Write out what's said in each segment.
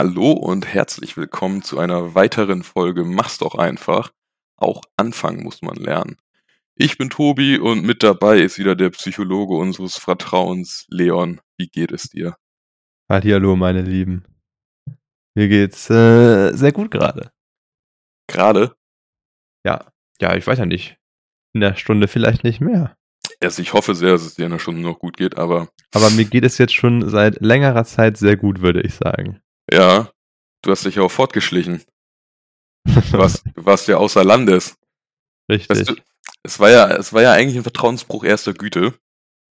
Hallo und herzlich willkommen zu einer weiteren Folge Mach's doch einfach. Auch anfangen muss man lernen. Ich bin Tobi und mit dabei ist wieder der Psychologe unseres Vertrauens, Leon. Wie geht es dir? Hallo, meine Lieben. Mir geht's äh, sehr gut gerade. Gerade? Ja, ja, ich weiß ja nicht. In der Stunde vielleicht nicht mehr. Also ich hoffe sehr, dass es dir in der Stunde noch gut geht, aber. Aber mir geht es jetzt schon seit längerer Zeit sehr gut, würde ich sagen. Ja, du hast dich ja auch fortgeschlichen. Du warst, du warst ja außer Landes. Richtig. Weißt du, es war ja, es war ja eigentlich ein Vertrauensbruch erster Güte.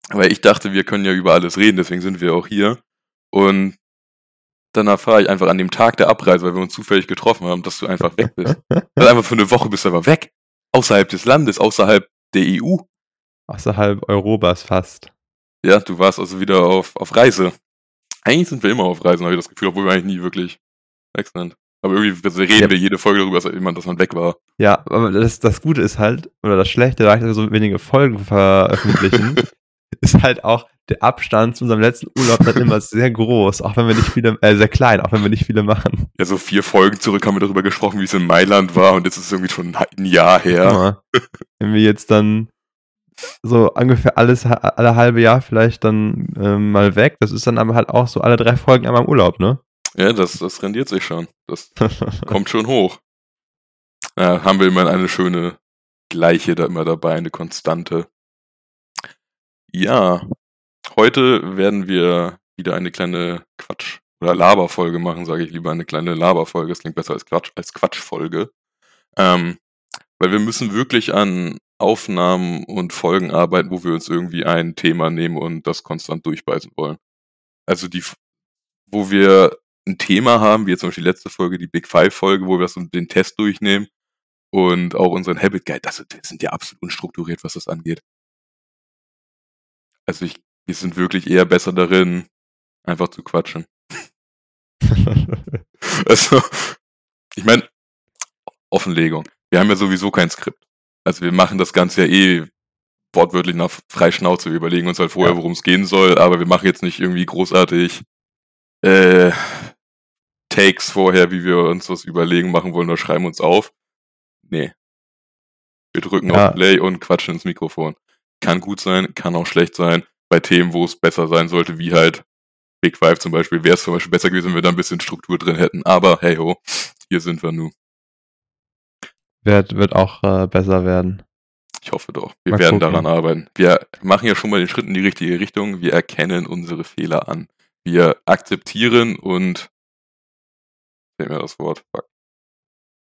Weil ich dachte, wir können ja über alles reden, deswegen sind wir auch hier. Und dann erfahre ich einfach an dem Tag der Abreise, weil wir uns zufällig getroffen haben, dass du einfach weg bist. also einfach für eine Woche bist du aber weg. Außerhalb des Landes, außerhalb der EU. Außerhalb Europas fast. Ja, du warst also wieder auf, auf Reise. Eigentlich sind wir immer auf Reisen, habe ich das Gefühl, obwohl wir eigentlich nie wirklich weg sind. Aber irgendwie reden Ja. wir jede Folge darüber, dass jemand, dass man weg war. Ja, aber das, das Gute ist halt, oder das Schlechte, da wir so wenige Folgen veröffentlichen, ist halt auch der Abstand zu unserem letzten Urlaub dann immer sehr groß, auch wenn wir nicht viele, äh, sehr klein, auch wenn wir nicht viele machen. Ja, so vier Folgen zurück haben wir darüber gesprochen, wie es in Mailand war und jetzt ist es irgendwie schon ein Jahr her. Ja. Wenn wir jetzt dann so ungefähr alles, alle halbe Jahr vielleicht dann ähm, mal weg, das ist dann aber halt auch so alle drei Folgen einmal im Urlaub, ne? Ja, das, das rendiert sich schon. Das kommt schon hoch. Ja, haben wir immer eine schöne Gleiche da immer dabei, eine Konstante. Ja, heute werden wir wieder eine kleine Quatsch- oder Laberfolge machen, sage ich lieber, eine kleine Laberfolge. Das klingt besser als Quatsch, als Quatschfolge. Ähm, weil wir müssen wirklich an Aufnahmen und Folgen arbeiten, wo wir uns irgendwie ein Thema nehmen und das konstant durchbeißen wollen. Also die, wo wir ein Thema haben, wie jetzt zum Beispiel die letzte Folge, die Big Five Folge, wo wir so den Test durchnehmen und auch unseren Habit Guide, das sind, sind ja absolut unstrukturiert, was das angeht. Also ich, wir sind wirklich eher besser darin, einfach zu quatschen. Also, ich meine, Offenlegung. Wir haben ja sowieso kein Skript. Also wir machen das Ganze ja eh wortwörtlich nach Freischnauze. Wir überlegen uns halt vorher, worum es gehen soll, aber wir machen jetzt nicht irgendwie großartig äh, Takes vorher, wie wir uns das überlegen machen wollen oder schreiben uns auf. Nee. Wir drücken Ja. auf Play und quatschen ins Mikrofon. Kann gut sein, kann auch schlecht sein. Bei Themen, wo es besser sein sollte, wie halt Big Five zum Beispiel, wäre es zum Beispiel besser gewesen, wenn wir da ein bisschen Struktur drin hätten. Aber hey ho, hier sind wir nun. Wird, wird auch äh, besser werden. Ich hoffe doch. Wir Mal werden gucken. daran arbeiten. Wir machen ja schon mal den Schritt in die richtige Richtung. Wir erkennen unsere Fehler an. Wir akzeptieren und fehlt mir das Wort. Fuck.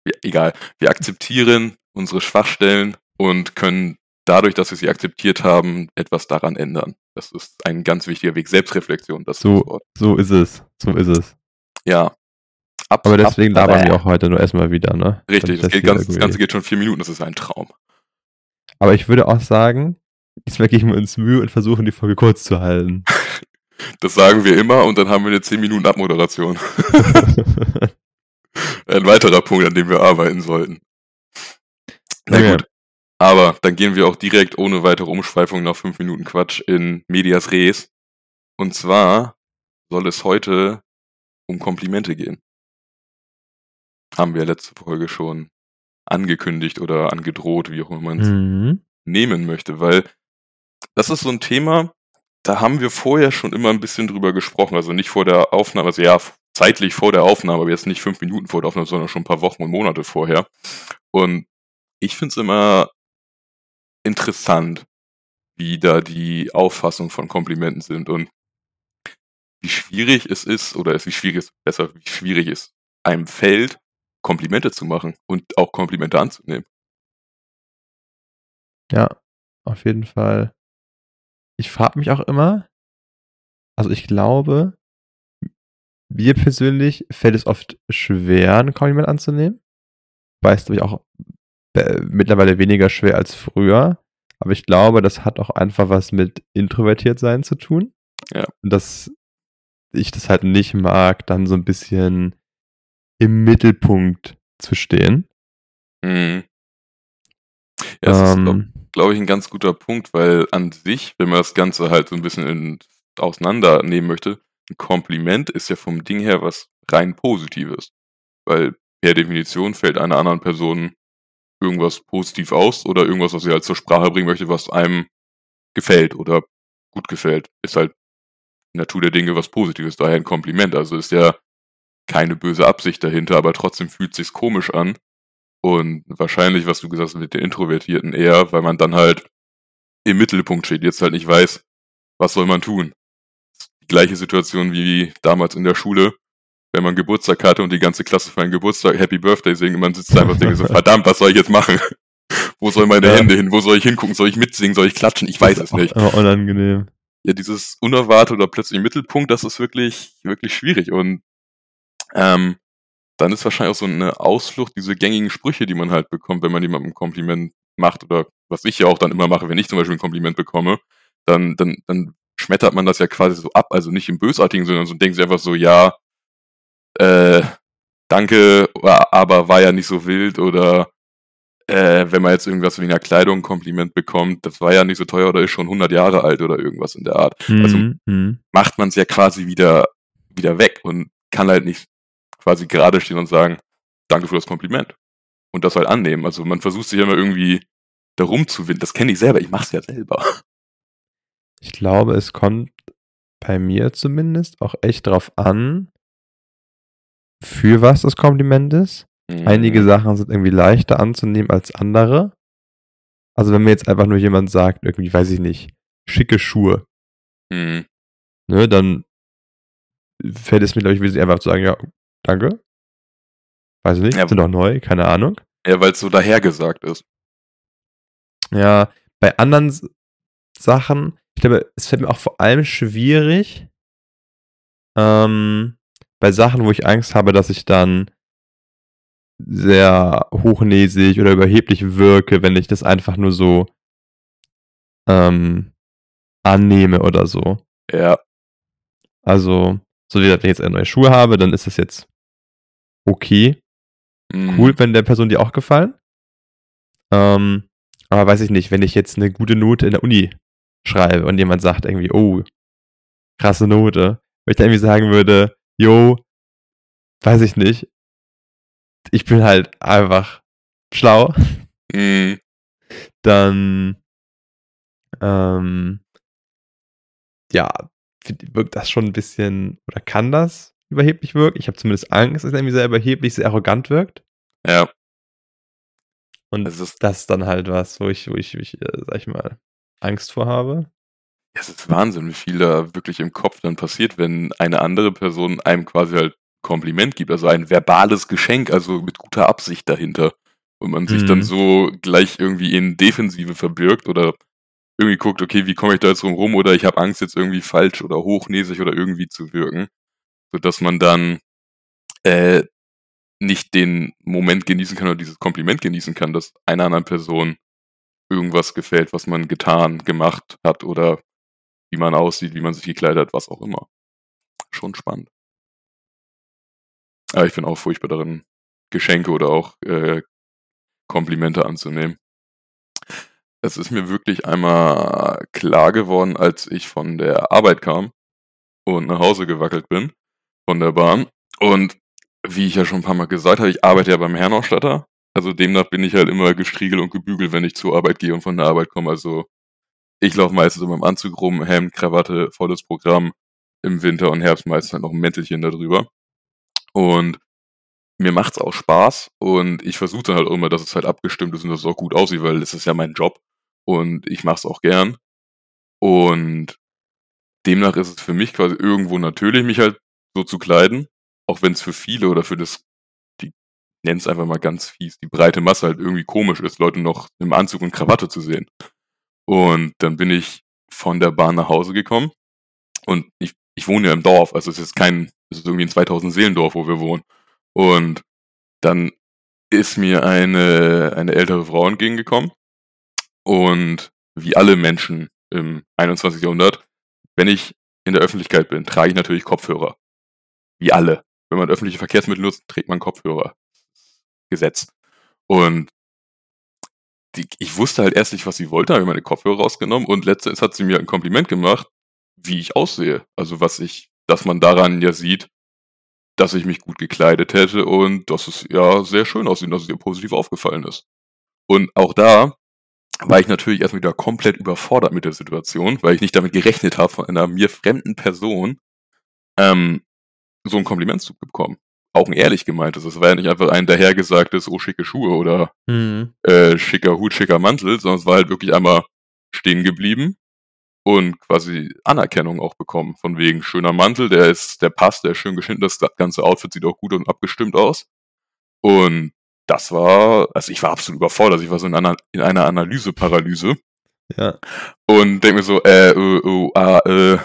Wir, egal. Wir akzeptieren unsere Schwachstellen und können dadurch, dass wir sie akzeptiert haben, etwas daran ändern. Das ist ein ganz wichtiger Weg. Selbstreflexion, das So. ist das Wort. So ist es. So ist es. Ja. Ab, Aber deswegen ab, labern wir auch heute nur erstmal wieder, ne? Richtig, das, geht hier ganz, das Ganze geht schon vier Minuten, das ist ein Traum. Aber ich würde auch sagen, diesmal geben wir uns Mühe und versuchen, die Folge kurz zu halten. Das sagen wir immer und dann haben wir eine 10 Minuten Abmoderation. Ein weiterer Punkt, an dem wir arbeiten sollten. Na Okay. gut. Aber dann gehen wir auch direkt ohne weitere Umschweifung nach 5 Minuten Quatsch in Medias Res. Und zwar soll es heute um Komplimente gehen. Haben wir letzte Folge schon angekündigt oder angedroht, wie auch immer man es mhm. nehmen möchte, weil das ist so ein Thema, da haben wir vorher schon immer ein bisschen drüber gesprochen, also nicht vor der Aufnahme, also ja, zeitlich vor der Aufnahme, aber jetzt nicht fünf Minuten vor der Aufnahme, sondern schon ein paar Wochen und Monate vorher. Und ich finde es immer interessant, wie da die Auffassung von Komplimenten sind und wie schwierig es ist, oder es wie schwierig es besser, wie schwierig es einem fällt, Komplimente zu machen und auch Komplimente anzunehmen. Ja, auf jeden Fall. Ich frage mich auch immer, also ich glaube, mir persönlich fällt es oft schwer, ein Kompliment anzunehmen. Weiß, glaube ich, auch äh, mittlerweile weniger schwer als früher. Aber ich glaube, das hat auch einfach was mit introvertiert sein zu tun. Ja. Und dass ich das halt nicht mag, dann so ein bisschen im Mittelpunkt zu stehen. Mhm. Ja, das ist, glaub, ähm, glaube ich, ein ganz guter Punkt, weil an sich, wenn man das Ganze halt so ein bisschen in, auseinandernehmen möchte, ein Kompliment ist ja vom Ding her was rein Positives. Weil per Definition fällt einer anderen Person irgendwas positiv aus oder irgendwas, was sie halt zur Sprache bringen möchte, was einem gefällt oder gut gefällt. Ist halt Natur der Dinge was Positives, daher ein Kompliment. Also ist ja keine böse Absicht dahinter, aber trotzdem fühlt sich's komisch an. Und wahrscheinlich, was du gesagt hast mit den Introvertierten eher, weil man dann halt im Mittelpunkt steht, jetzt halt nicht weiß, was soll man tun. Die gleiche Situation wie damals in der Schule, wenn man Geburtstag hatte und die ganze Klasse für einen Geburtstag Happy Birthday singen, man sitzt einfach und denkt so, verdammt, was soll ich jetzt machen? Wo soll meine ja. Hände hin? Wo soll ich hingucken? Soll ich mitsingen? Soll ich klatschen? Ich weiß es nicht. Unangenehm. Ja, dieses unerwartet oder plötzlich im Mittelpunkt, das ist wirklich, wirklich schwierig. Und ähm, dann ist wahrscheinlich auch so eine Ausflucht, diese gängigen Sprüche, die man halt bekommt, wenn man jemandem ein Kompliment macht oder was ich ja auch dann immer mache, wenn ich zum Beispiel ein Kompliment bekomme, dann, dann, dann schmettert man das ja quasi so ab, also nicht im Bösartigen, sondern so denken sie einfach so, ja, äh, danke, aber war ja nicht so wild oder äh, wenn man jetzt irgendwas wegen der Kleidung ein Kompliment bekommt, das war ja nicht so teuer oder ist schon 100 Jahre alt oder irgendwas in der Art. Mhm. Also mhm. macht man es ja quasi wieder, wieder weg und kann halt nicht quasi gerade stehen und sagen, danke für das Kompliment. Und das halt annehmen. Also man versucht sich immer irgendwie darum zu winden. Das kenne ich selber, ich mache es ja selber. Ich glaube, es kommt bei mir zumindest auch echt drauf an, für was das Kompliment ist. Mhm. Einige Sachen sind irgendwie leichter anzunehmen als andere. Also wenn mir jetzt einfach nur jemand sagt, irgendwie, weiß ich nicht, schicke Schuhe, mhm. ne, dann fällt es mir, glaube ich, wesentlich einfach zu sagen, ja, danke. Weiß ich nicht, ja, sind auch neu, keine Ahnung. Ja, weil es so dahergesagt ist. Ja, bei anderen Sachen, ich glaube, es fällt mir auch vor allem schwierig, ähm, bei Sachen, wo ich Angst habe, dass ich dann sehr hochnäsig oder überheblich wirke, wenn ich das einfach nur so ähm, annehme oder so. Ja. Also, so wie gesagt, wenn ich jetzt neue Schuhe habe, dann ist das jetzt okay. Mhm. Cool, wenn der Person die auch gefallen. Ähm, aber weiß ich nicht, wenn ich jetzt eine gute Note in der Uni schreibe und jemand sagt irgendwie, oh, krasse Note, wenn ich dann irgendwie sagen würde, yo, weiß ich nicht, ich bin halt einfach schlau, mhm. dann ähm, ja, wirkt das schon ein bisschen, oder kann das überheblich wirken? Ich habe zumindest Angst, dass es irgendwie sehr überheblich, sehr arrogant wirkt. Ja. Und das ist, das ist dann halt was, wo ich, wo ich, ich äh, sag ich mal, Angst vor habe. Ja, es ist Wahnsinn, wie viel da wirklich im Kopf dann passiert, wenn eine andere Person einem quasi halt Kompliment gibt, also ein verbales Geschenk, also mit guter Absicht dahinter. Und man sich mhm. dann so gleich irgendwie in Defensive verbirgt oder irgendwie guckt, okay, wie komme ich da jetzt rum rum oder ich habe Angst, jetzt irgendwie falsch oder hochnäsig oder irgendwie zu wirken, sodass man dann äh, nicht den Moment genießen kann oder dieses Kompliment genießen kann, dass einer anderen Person irgendwas gefällt, was man getan, gemacht hat oder wie man aussieht, wie man sich gekleidet hat, was auch immer. Schon spannend. Aber ich bin auch furchtbar darin, Geschenke oder auch äh, Komplimente anzunehmen. Es ist mir wirklich einmal klar geworden, als ich von der Arbeit kam und nach Hause gewackelt bin von der Bahn. Und wie ich ja schon ein paar Mal gesagt habe, ich arbeite ja beim Herrenausstatter. Also demnach bin ich halt immer gestriegelt und gebügelt, wenn ich zur Arbeit gehe und von der Arbeit komme. Also ich laufe meistens in meinem Anzug rum, Hemd, Krawatte, volles Programm. Im Winter und Herbst meistens halt noch ein Mäntelchen darüber. Und mir macht's auch Spaß und ich versuche dann halt immer, dass es halt abgestimmt ist und dass es auch gut aussieht, weil es ist ja mein Job und ich mach's auch gern. Und demnach ist es für mich quasi irgendwo natürlich, mich halt so zu kleiden, auch wenn es für viele oder für das, die nennen es einfach mal ganz fies, die breite Masse halt irgendwie komisch ist, Leute noch im Anzug und Krawatte zu sehen. Und dann bin ich von der Bahn nach Hause gekommen und ich, ich wohne ja im Dorf, also es ist kein, es ist irgendwie ein 2000 Seelendorf, wo wir wohnen. Und dann ist mir eine, eine ältere Frau entgegengekommen. Und wie alle Menschen im 21. Jahrhundert, wenn ich in der Öffentlichkeit bin, trage ich natürlich Kopfhörer. Wie alle. Wenn man öffentliche Verkehrsmittel nutzt, trägt man Kopfhörer. Gesetz. Und die, ich wusste halt erst nicht, was sie wollte, habe meine Kopfhörer rausgenommen und letztens hat sie mir ein Kompliment gemacht, wie ich aussehe. Also was ich, dass man daran ja sieht, dass ich mich gut gekleidet hätte und dass es ja sehr schön aussieht, dass es ihr positiv aufgefallen ist. Und auch da war ich natürlich erst wieder komplett überfordert mit der Situation, weil ich nicht damit gerechnet habe, von einer mir fremden Person ähm, so ein Kompliment zu bekommen. Auch ein ehrlich gemeintes. Es war ja nicht einfach ein dahergesagtes, oh, schicke Schuhe oder Mhm. äh, schicker Hut, schicker Mantel, sondern es war halt wirklich einmal stehen geblieben und quasi Anerkennung auch bekommen. Von wegen schöner Mantel, der ist, der passt, der ist schön geschnitten, das ganze Outfit sieht auch gut und abgestimmt aus. Und das war, also ich war absolut überfordert. Ich war so in einer, in einer Analyseparalyse Ja. und denke mir so, äh, äh, äh, äh,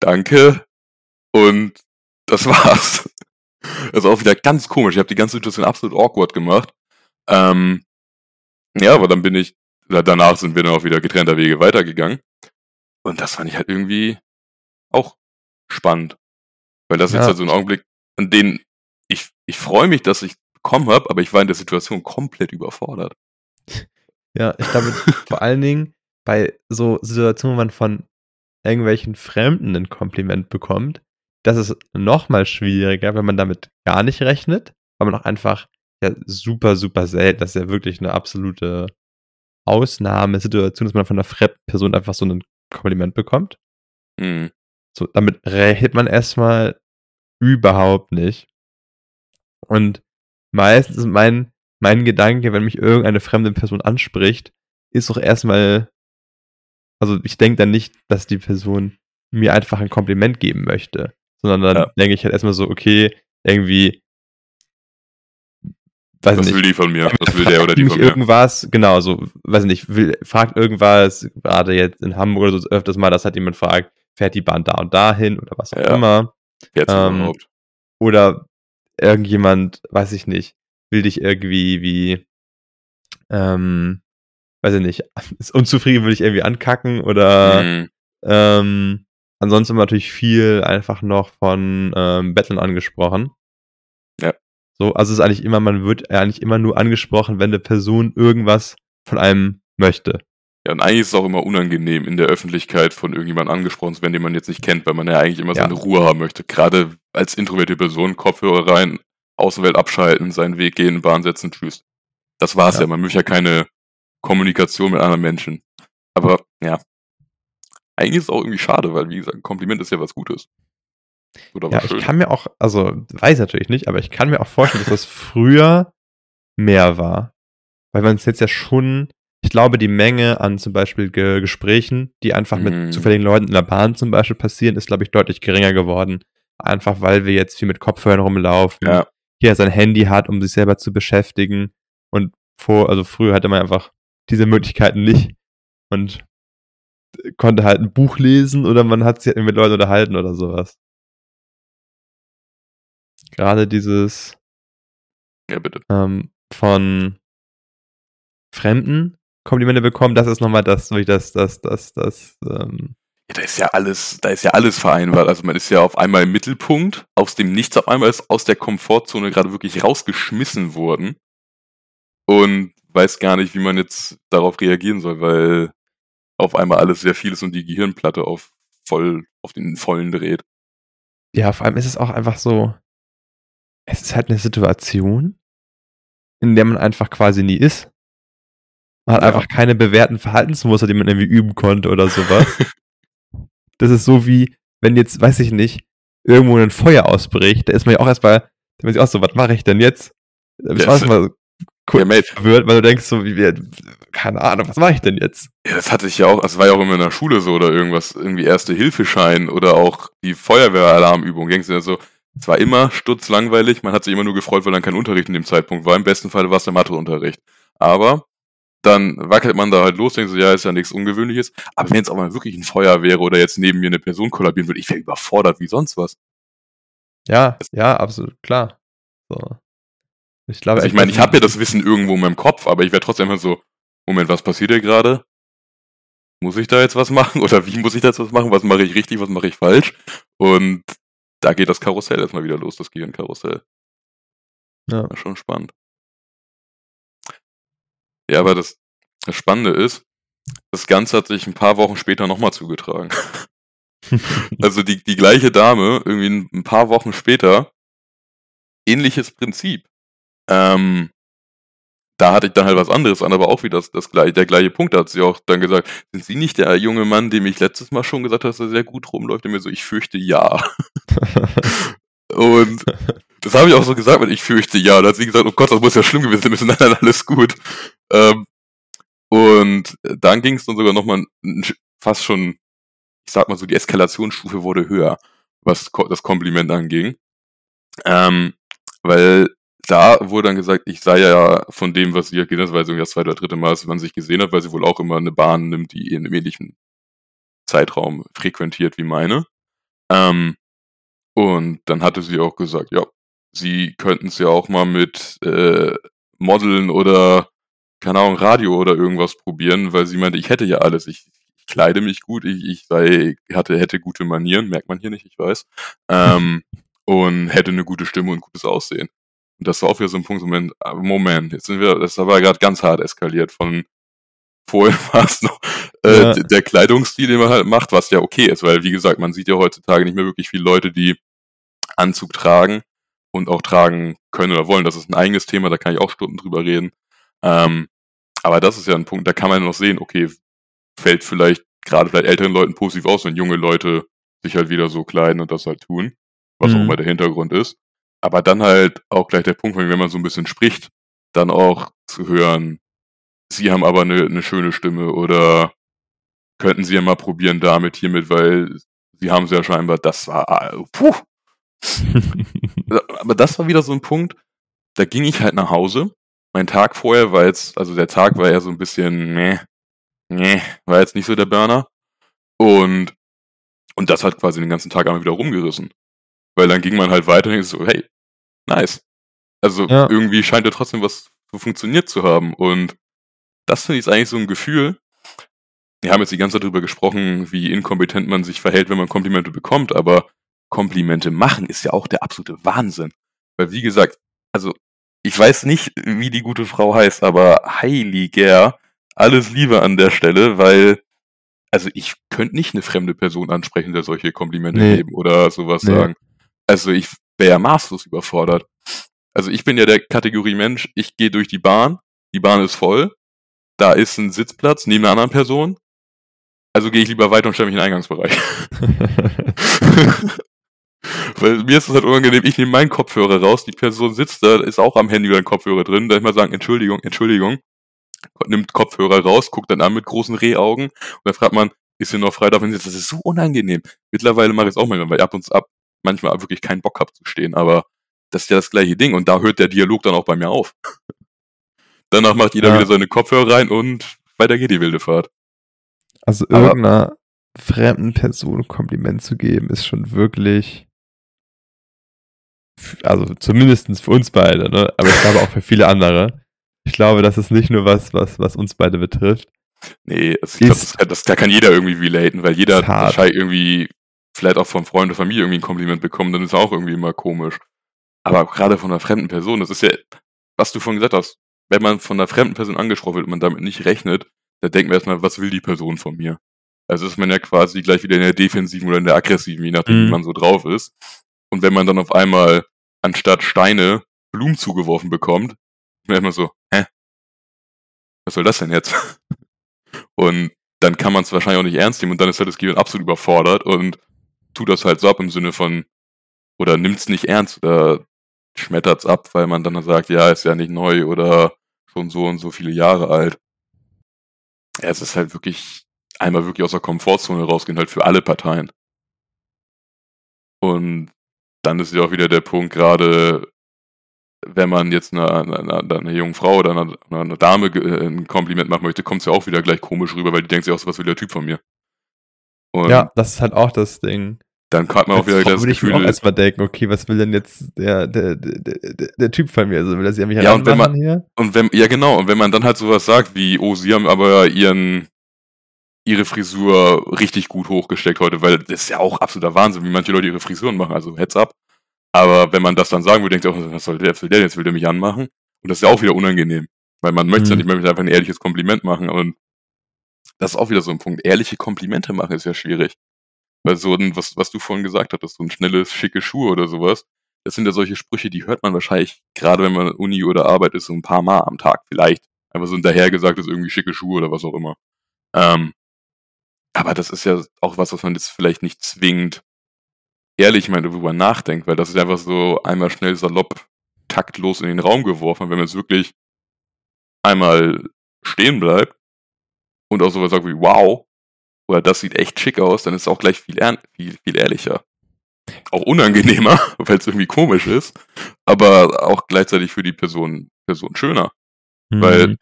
danke. Und das war's. Das war auch wieder ganz komisch. Ich habe die ganze Situation absolut awkward gemacht. Ähm, ja, aber dann bin ich, danach sind wir dann auch wieder getrennter Wege weitergegangen. Und das fand ich halt irgendwie auch spannend. Weil das ist jetzt Ja. halt so ein Augenblick, an den ich, ich freue mich, dass ich bekommen habe, aber ich war in der Situation komplett überfordert. Ja, ich glaube, vor allen Dingen bei so Situationen, wo man von irgendwelchen Fremden ein Kompliment bekommt, das ist noch mal schwieriger, wenn man damit gar nicht rechnet, weil man auch einfach ja super, super selten, das ist ja wirklich eine absolute Ausnahmesituation, dass man von einer fremden Person einfach so ein Kompliment bekommt. Hm. So, damit rechnet man erstmal überhaupt nicht. Und meistens ist mein, mein Gedanke, wenn mich irgendeine fremde Person anspricht, ist doch erstmal, also ich denke dann nicht, dass die Person mir einfach ein Kompliment geben möchte, sondern dann Ja. denke ich halt erstmal so, okay, irgendwie, weiß Was nicht, will die von mir? Was will der oder die von mir? irgendwas, genau, so, weiß nicht, will, fragt irgendwas, gerade jetzt in Hamburg oder so öfters mal, dass halt jemand fragt, fährt die Bahn da und dahin oder was auch Ja. immer. Jetzt ähm, überhaupt. Oder irgendjemand, weiß ich nicht, will dich irgendwie wie, ähm, weiß ich nicht, ist unzufrieden, will dich irgendwie ankacken oder Hm. ähm, ansonsten natürlich viel einfach noch von ähm, Betteln angesprochen. Ja. So, also es ist eigentlich immer, man wird eigentlich immer nur angesprochen, wenn eine Person irgendwas von einem möchte. Ja, und eigentlich ist es auch immer unangenehm, in der Öffentlichkeit von irgendjemandem angesprochen zu werden, den man jetzt nicht kennt, weil man ja eigentlich immer Ja. seine Ruhe haben möchte. Gerade als introvertierte Person, Kopfhörer rein, Außenwelt abschalten, seinen Weg gehen, Bahn setzen, tschüss. Das war's ja. Ja. Man möchte ja keine Kommunikation mit anderen Menschen. Aber ja, eigentlich ist es auch irgendwie schade, weil wie gesagt, ein Kompliment ist ja was Gutes. Oder Ja, was ich kann mir auch, also weiß natürlich nicht, aber ich kann mir auch vorstellen, dass das früher mehr war. Weil man es jetzt ja schon, ich glaube, die Menge an zum Beispiel Ge Gesprächen, die einfach mit zufälligen Leuten in der Bahn zum Beispiel passieren, ist, glaube ich, deutlich geringer geworden. Einfach weil wir jetzt viel mit Kopfhörern rumlaufen, Ja, hier sein Handy hat, um sich selber zu beschäftigen. Und vor, also früher hatte man einfach diese Möglichkeiten nicht und konnte halt ein Buch lesen oder man hat sich halt mit Leuten unterhalten oder sowas. Gerade dieses ja, bitte. ähm, von Fremden Komplimente bekommen, das ist nochmal das, das, das, das, das, ähm, Ja, da ist ja alles, da ist ja alles vereinbart. Also man ist ja auf einmal im Mittelpunkt, aus dem Nichts auf einmal ist aus der Komfortzone gerade wirklich rausgeschmissen worden und weiß gar nicht, wie man jetzt darauf reagieren soll, weil auf einmal alles sehr viel ist und die Gehirnplatte auf voll, auf den vollen dreht. ja, vor allem ist es auch einfach so, es ist halt eine Situation, in der man einfach quasi nie ist. Man hat Ja. einfach keine bewährten Verhaltensmuster, die man irgendwie üben konnte oder sowas. das ist so wie, wenn jetzt, weiß ich nicht, irgendwo ein Feuer ausbricht, da ist man ja auch erstmal, da ist man sich auch so, was mache ich denn jetzt? Da du Ja, auch erstmal kurz Ja, verwirrt, weil du denkst so, wie, wie, keine Ahnung, was mache ich denn jetzt? Ja, das hatte ich ja auch, das war ja auch immer in der Schule so oder irgendwas, irgendwie Erste-Hilfeschein oder auch die Feuerwehralarmübung. Denkst du ja so, es war immer stutzlangweilig, man hat sich immer nur gefreut, weil dann kein Unterricht in dem Zeitpunkt war. Im besten Fall war es der Matheunterricht. Aber dann wackelt man da halt los, denkt so, ja, ist ja nichts Ungewöhnliches. Aber wenn jetzt auch mal wirklich ein Feuer wäre oder jetzt neben mir eine Person kollabieren würde, ich wäre überfordert wie sonst was. Ja, ja, absolut, klar. So. Ich glaube, Also ich meine, ich habe ja das Wissen irgendwo in meinem Kopf, aber ich wäre trotzdem immer so, Moment, was passiert hier gerade? Muss ich da jetzt was machen? Oder wie muss ich da jetzt was machen? Was mache ich richtig, was mache ich falsch? Und da geht das Karussell erstmal wieder los, das Gehirnkarussell. Ja. War schon spannend. Ja, aber das, das Spannende ist, das Ganze hat sich ein paar Wochen später nochmal zugetragen. Also die, die gleiche Dame, irgendwie ein paar Wochen später, ähnliches Prinzip. Ähm, da hatte ich dann halt was anderes an, aber auch wieder das, das gleiche, der gleiche Punkt. Da hat sie auch dann gesagt, sind Sie nicht der junge Mann, dem ich letztes Mal schon gesagt habe, dass er sehr gut rumläuft? Und mir so, ich fürchte ja. und das habe ich auch so gesagt, weil ich fürchte ja. Und da hat sie gesagt, oh Gott, das muss ja schlimm gewesen sein. Nein, nein, alles gut. Ähm, und dann ging es dann sogar nochmal fast schon, ich sag mal so, die Eskalationsstufe wurde höher, was das Kompliment anging. Ähm, weil da wurde dann gesagt, ich sei ja von dem, was weil sie das zweite oder dritte Mal, dass man sich gesehen hat, weil sie wohl auch immer eine Bahn nimmt, die in einem ähnlichen Zeitraum frequentiert wie meine. Ähm, und dann hatte sie auch gesagt, ja, sie könnten es ja auch mal mit äh, Modeln oder, keine Ahnung, Radio oder irgendwas probieren, weil sie meinte, ich hätte ja alles. Ich, ich kleide mich gut, ich, ich sei, hatte, hätte gute Manieren, merkt man hier nicht, ich weiß. Ähm, und hätte eine gute Stimme und gutes Aussehen. Und das war auch wieder so ein Punkt, Moment, ah, Moment, jetzt sind wir, das war gerade ganz hart eskaliert von vorher war es noch äh, ja. der Kleidungsstil, den man halt macht, was ja okay ist, weil wie gesagt, man sieht ja heutzutage nicht mehr wirklich viele Leute, die Anzug tragen und auch tragen können oder wollen. Das ist ein eigenes Thema, da kann ich auch Stunden drüber reden. Ähm, aber das ist ja ein Punkt, da kann man noch sehen, okay, fällt vielleicht gerade vielleicht älteren Leuten positiv aus, wenn junge Leute sich halt wieder so kleiden und das halt tun, was mhm. auch immer der Hintergrund ist. Aber dann halt auch gleich der Punkt, wenn man so ein bisschen spricht, dann auch zu hören, sie haben aber eine, eine schöne Stimme oder könnten sie ja mal probieren damit hiermit, weil sie haben sie ja scheinbar, das war, puh. aber das war wieder so ein Punkt, da ging ich halt nach Hause. Mein Tag vorher war jetzt, also der Tag war ja so ein bisschen, nee, nee, war jetzt nicht so der Burner. Und, und das hat quasi den ganzen Tag einmal wieder rumgerissen. Weil dann ging man halt weiter und so, hey, nice. Also ja. irgendwie scheint ja trotzdem was funktioniert zu haben. Und das finde ich eigentlich so ein Gefühl. Wir haben jetzt die ganze Zeit darüber gesprochen, wie inkompetent man sich verhält, wenn man Komplimente bekommt, aber Komplimente machen ist ja auch der absolute Wahnsinn. Weil wie gesagt, also ich weiß nicht, wie die gute Frau heißt, aber heiliger, alles Liebe an der Stelle, weil also ich könnte nicht eine fremde Person ansprechen, der solche Komplimente nee. geben oder sowas nee. sagen. Also ich wäre ja maßlos überfordert. Also ich bin ja der Kategorie Mensch, ich gehe durch die Bahn, die Bahn ist voll, da ist ein Sitzplatz neben einer anderen Person, also gehe ich lieber weiter und stelle mich in den Eingangsbereich. Weil mir ist es halt unangenehm, ich nehme meinen Kopfhörer raus, die Person sitzt da, ist auch am Handy oder ein Kopfhörer drin, da ich mal sagen, Entschuldigung, Entschuldigung, nimmt Kopfhörer raus, guckt dann an mit großen Rehaugen und dann fragt man, ist hier noch frei, darf man das ist so unangenehm. Mittlerweile mache ich es auch mal, weil ab und ab manchmal wirklich keinen Bock habe zu stehen, aber das ist ja das gleiche Ding und da hört der Dialog dann auch bei mir auf. Danach macht jeder ja. wieder seine Kopfhörer rein und weiter geht die wilde Fahrt. Also irgendeiner aber, fremden Person Kompliment zu geben, ist schon wirklich, also zumindestens für uns beide, ne? aber ich glaube auch für viele andere. Ich glaube, das ist nicht nur was, was, was uns beide betrifft. Nee, also ich glaub, das, das, da kann jeder irgendwie relaten, weil jeder wahrscheinlich irgendwie vielleicht auch von Freund oder Familie irgendwie ein Kompliment bekommen, dann ist auch irgendwie immer komisch. Aber gerade von einer fremden Person, das ist ja, was du vorhin gesagt hast, wenn man von einer fremden Person angesprochen wird und man damit nicht rechnet, dann denkt man erstmal, was will die Person von mir? Also ist man ja quasi gleich wieder in der defensiven oder in der aggressiven, je nachdem, mhm. wie man so drauf ist. Und wenn man dann auf einmal anstatt Steine Blumen zugeworfen bekommt, ist man erstmal so, hä? Was soll das denn jetzt? Und dann kann man es wahrscheinlich auch nicht ernst nehmen und dann ist halt das Gehirn absolut überfordert und tut das halt so ab im Sinne von, oder nimmt es nicht ernst oder schmettert es ab, weil man dann sagt, ja, ist ja nicht neu oder schon so und so viele Jahre alt. Ja, es ist halt wirklich einmal wirklich aus der Komfortzone rausgehen, halt für alle Parteien. Und dann ist ja auch wieder der Punkt, gerade wenn man jetzt einer, einer, einer jungen Frau oder einer, einer Dame äh, ein Kompliment machen möchte, kommt es ja auch wieder gleich komisch rüber, weil die denkt sich auch so, was will der Typ von mir? Und ja, das ist halt auch das Ding. Dann hat man auch wieder das würde Gefühl. Ich auch erstmal denken, okay, was will denn jetzt der, der, der, der, Typ von mir? Also will er sich an mich ja, und wenn man, hier? Und wenn, ja, genau. Und wenn man dann halt sowas sagt wie, oh, sie haben aber ihren, ihre Frisur richtig gut hochgesteckt heute, weil das ist ja auch absoluter Wahnsinn, wie manche Leute ihre Frisuren machen. Also Heads up. Aber wenn man das dann sagen würde, denkt auch, was soll der, was der jetzt? Will der mich anmachen? Und das ist ja auch wieder unangenehm. Weil man möchte mhm. ja nicht mehr mit einfach ein ehrliches Kompliment machen. Und das ist auch wieder so ein Punkt. Ehrliche Komplimente machen ist ja schwierig. Weil so ein, was, was du vorhin gesagt hattest, so ein schnelles, schicke Schuhe oder sowas, das sind ja solche Sprüche, die hört man wahrscheinlich, gerade wenn man Uni oder Arbeit ist, so ein paar Mal am Tag vielleicht. Einfach so hinterhergesagt ist irgendwie schicke Schuhe oder was auch immer. Ähm, aber das ist ja auch was, was man jetzt vielleicht nicht zwingend ehrlich mal darüber nachdenkt, weil das ist einfach so einmal schnell salopp taktlos in den Raum geworfen. Wenn man jetzt wirklich einmal stehen bleibt und auch sowas sagt wie wow, oder das sieht echt schick aus, dann ist es auch gleich viel, viel, viel ehrlicher. Auch unangenehmer, weil es irgendwie komisch ist, aber auch gleichzeitig für die Person, Person schöner. Mhm. Weil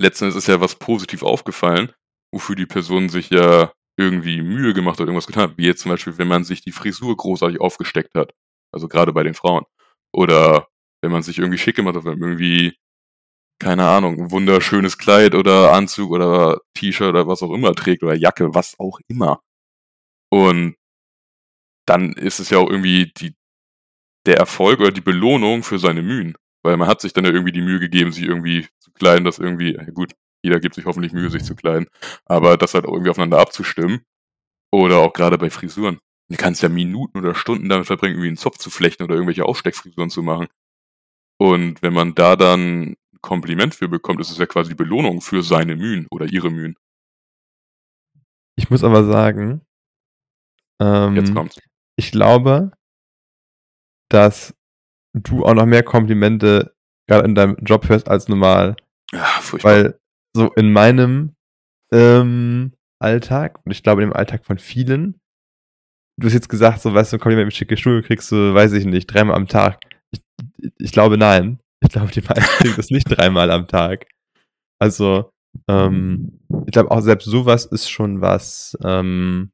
letztendlich ist ja was positiv aufgefallen, wofür die Person sich ja irgendwie Mühe gemacht hat, irgendwas getan hat. Wie jetzt zum Beispiel, wenn man sich die Frisur großartig aufgesteckt hat. Also gerade bei den Frauen. Oder wenn man sich irgendwie schick gemacht hat, wenn man irgendwie, keine Ahnung, wunderschönes Kleid oder Anzug oder T-Shirt oder was auch immer trägt oder Jacke, was auch immer. Und dann ist es ja auch irgendwie die, der Erfolg oder die Belohnung für seine Mühen. Weil man hat sich dann ja irgendwie die Mühe gegeben, sich irgendwie zu kleiden, dass irgendwie, gut, jeder gibt sich hoffentlich Mühe, sich zu kleiden, aber das halt auch irgendwie aufeinander abzustimmen. Oder auch gerade bei Frisuren. Du kannst ja Minuten oder Stunden damit verbringen, irgendwie einen Zopf zu flechten oder irgendwelche Aussteckfrisuren zu machen. Und wenn man da dann Kompliment für bekommt, ist es ja quasi die Belohnung für seine Mühen oder ihre Mühen. Ich muss aber sagen, ähm, Jetzt kommt's. ich glaube, dass du auch noch mehr Komplimente gerade in deinem Job hörst als normal. Ja, furchtbar. Weil so in meinem ähm, Alltag, und ich glaube im Alltag von vielen, du hast jetzt gesagt, so, weißt du, Kompliment mit schicke Schuhe kriegst du, weiß ich nicht, dreimal am Tag. Ich, ich glaube, nein. Ich glaube, die meisten kriegen das nicht dreimal am Tag. Also, ähm, ich glaube auch selbst sowas ist schon was ähm,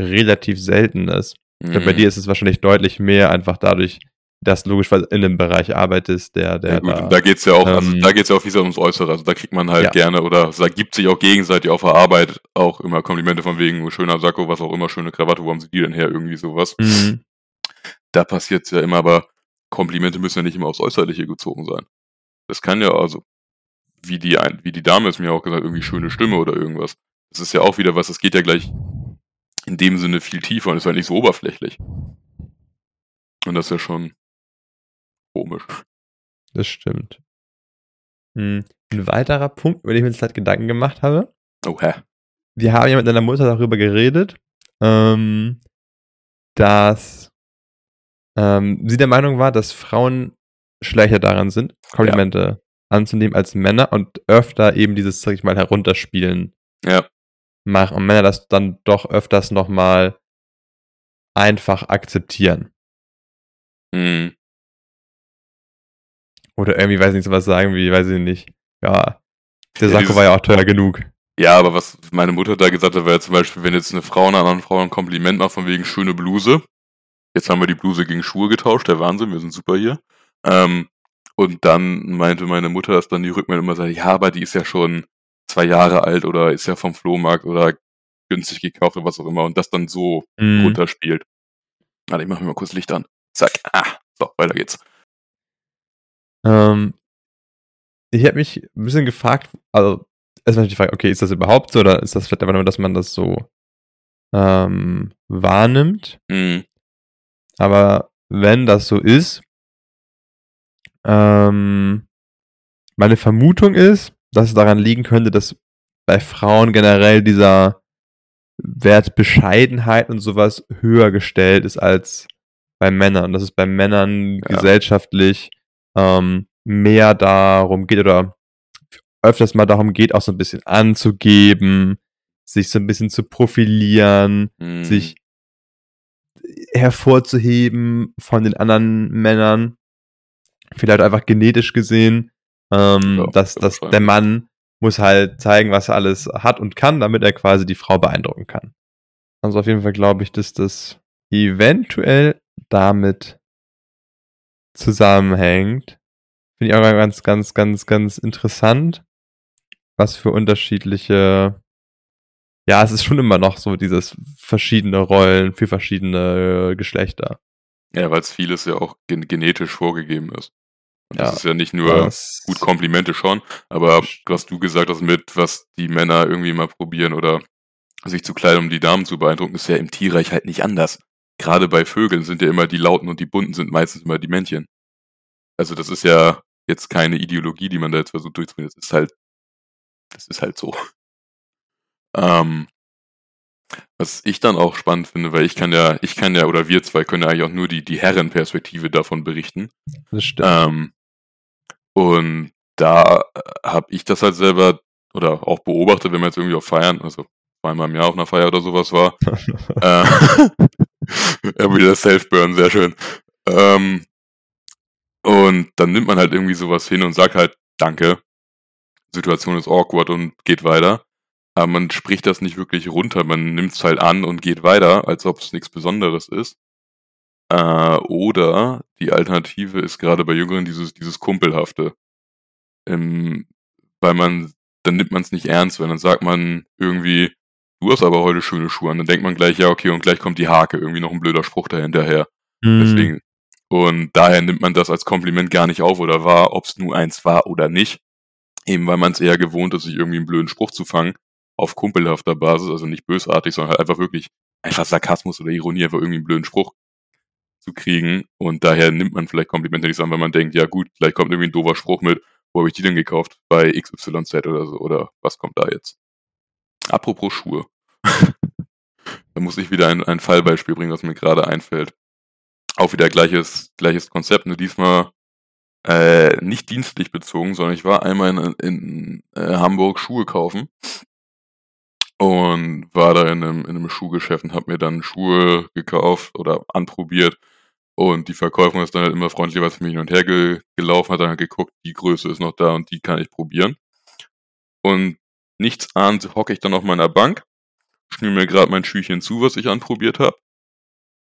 relativ Seltenes. Ich glaube, bei Mhm. dir ist es wahrscheinlich deutlich mehr, einfach dadurch, dass du logisch in einem Bereich arbeitest, der, der Ja, gut, da, da geht's ja auch, also ähm, da geht's ja auch wieder ums Äußere. Also da kriegt man halt Ja. gerne oder da gibt sich auch gegenseitig auf der Arbeit auch immer Komplimente von wegen schöner Sakko, was auch immer, schöne Krawatte, wo haben sie die denn her? Irgendwie sowas. Mhm. Da passiert's ja immer, aber Komplimente müssen ja nicht immer aufs Äußerliche gezogen sein. Das kann ja also, wie die, ein- wie die Dame es mir auch gesagt, hat, irgendwie schöne Stimme oder irgendwas. Das ist ja auch wieder was, das geht ja gleich in dem Sinne viel tiefer und ist halt nicht so oberflächlich. Und das ist ja schon komisch. Das stimmt. Hm. Ein weiterer Punkt, über den ich mir jetzt halt Gedanken gemacht habe. Oh, hä? Wir haben ja mit deiner Mutter darüber geredet, ähm, dass ähm, sie der Meinung war, dass Frauen schlechter daran sind, Komplimente anzunehmen als Männer und öfter eben dieses, sag ich mal, herunterspielen Ja. machen und Männer das dann doch öfters nochmal einfach akzeptieren. Hm. Oder irgendwie, weiß nicht, sowas sagen wie, weiß ich nicht, ja, der Ja, Sakko war ja auch teuer genug. Ja, aber was meine Mutter da gesagt hat, war ja zum Beispiel, wenn jetzt eine Frau einer anderen Frau ein Kompliment macht von wegen schöne Bluse. Jetzt haben wir die Bluse gegen Schuhe getauscht, der Wahnsinn, wir sind super hier. Ähm, und dann meinte meine Mutter, dass dann die Rückmeldung immer sagt, ja, aber die ist ja schon zwei Jahre alt oder ist ja vom Flohmarkt oder günstig gekauft oder was auch immer und das dann so Mhm. runterspielt. Warte, ich mache mir mal kurz Licht an. Zack. Ah, so, weiter geht's. Ähm, ich habe mich ein bisschen gefragt, also erstmal die Frage, okay, ist das überhaupt so oder ist das vielleicht einfach nur, dass man das so ähm, wahrnimmt? Mhm. Aber wenn das so ist, ähm, meine Vermutung ist, dass es daran liegen könnte, dass bei Frauen generell dieser Wert Bescheidenheit und sowas höher gestellt ist als bei Männern. Dass es bei Männern Ja. gesellschaftlich ähm, mehr darum geht oder öfters mal darum geht, auch so ein bisschen anzugeben, sich so ein bisschen zu profilieren, Mhm. sich hervorzuheben von den anderen Männern. Vielleicht einfach genetisch gesehen, ähm, Ja, dass, dass der Mann muss halt zeigen, was er alles hat und kann, damit er quasi die Frau beeindrucken kann. Also auf jeden Fall glaube ich, dass das eventuell damit zusammenhängt. Finde ich auch ganz, ganz, ganz, ganz interessant, was für unterschiedliche ja, es ist schon immer noch so dieses verschiedene Rollen für verschiedene äh, Geschlechter. Ja, weil es vieles ja auch gen genetisch vorgegeben ist. Und Ja, das ist ja nicht nur Das- gut Komplimente schon, aber was du gesagt hast mit, was die Männer irgendwie mal probieren oder sich zu kleiden, um die Damen zu beeindrucken, ist ja im Tierreich halt nicht anders. gerade bei Vögeln sind ja immer die Lauten und die Bunten sind meistens immer die Männchen. Also das ist ja jetzt keine Ideologie, die man da jetzt versucht durchzubringen. Das ist halt, das ist halt so. Ähm, was ich dann auch spannend finde, weil ich kann ja, ich kann ja, oder wir zwei können ja eigentlich auch nur die, die Herrenperspektive davon berichten. Das stimmt. Ähm, und da habe ich das halt selber oder auch beobachtet, wenn man jetzt irgendwie auf Feiern, also zweimal im Jahr auf einer Feier oder sowas war. äh, wieder Self-Burn, sehr schön. Ähm, und dann nimmt man halt irgendwie sowas hin und sagt halt, danke, Situation ist awkward und geht weiter. Aber man spricht das nicht wirklich runter, man nimmt es halt an und geht weiter, als ob es nichts Besonderes ist. Äh, oder die Alternative ist gerade bei Jüngeren dieses, dieses Kumpelhafte. Ähm, weil man, dann nimmt man es nicht ernst, weil dann sagt man irgendwie, du hast aber heute schöne Schuhe an. Dann denkt man gleich, ja, okay, und gleich kommt die Hake, irgendwie noch ein blöder Spruch dahinterher. Mhm. Deswegen. Und daher nimmt man das als Kompliment gar nicht auf oder wahr, ob es nur eins war oder nicht. Eben weil man es eher gewohnt ist, sich irgendwie einen blöden Spruch zu fangen. Auf kumpelhafter Basis, also nicht bösartig, sondern halt einfach wirklich einfach Sarkasmus oder Ironie, einfach irgendwie einen blöden Spruch zu kriegen. Und daher nimmt man vielleicht Komplimente nicht an, weil man denkt, ja gut, vielleicht kommt irgendwie ein doofer Spruch mit, wo habe ich die denn gekauft? Bei XYZ oder so, oder was kommt da jetzt? Apropos Schuhe. da muss ich wieder ein, ein Fallbeispiel bringen, was mir gerade einfällt. Auch wieder gleiches, gleiches Konzept, nur diesmal äh, nicht dienstlich bezogen, sondern ich war einmal in, in äh, Hamburg Schuhe kaufen und war da in einem, in einem Schuhgeschäft und habe mir dann Schuhe gekauft oder anprobiert. Und die Verkäuferin ist dann halt immer freundlich, was mich hin und her ge gelaufen hat, dann halt geguckt, die Größe ist noch da und die kann ich probieren. Und nichts ahnt, hocke ich dann auf meiner Bank, schnür mir gerade mein Schüchchen zu, was ich anprobiert habe.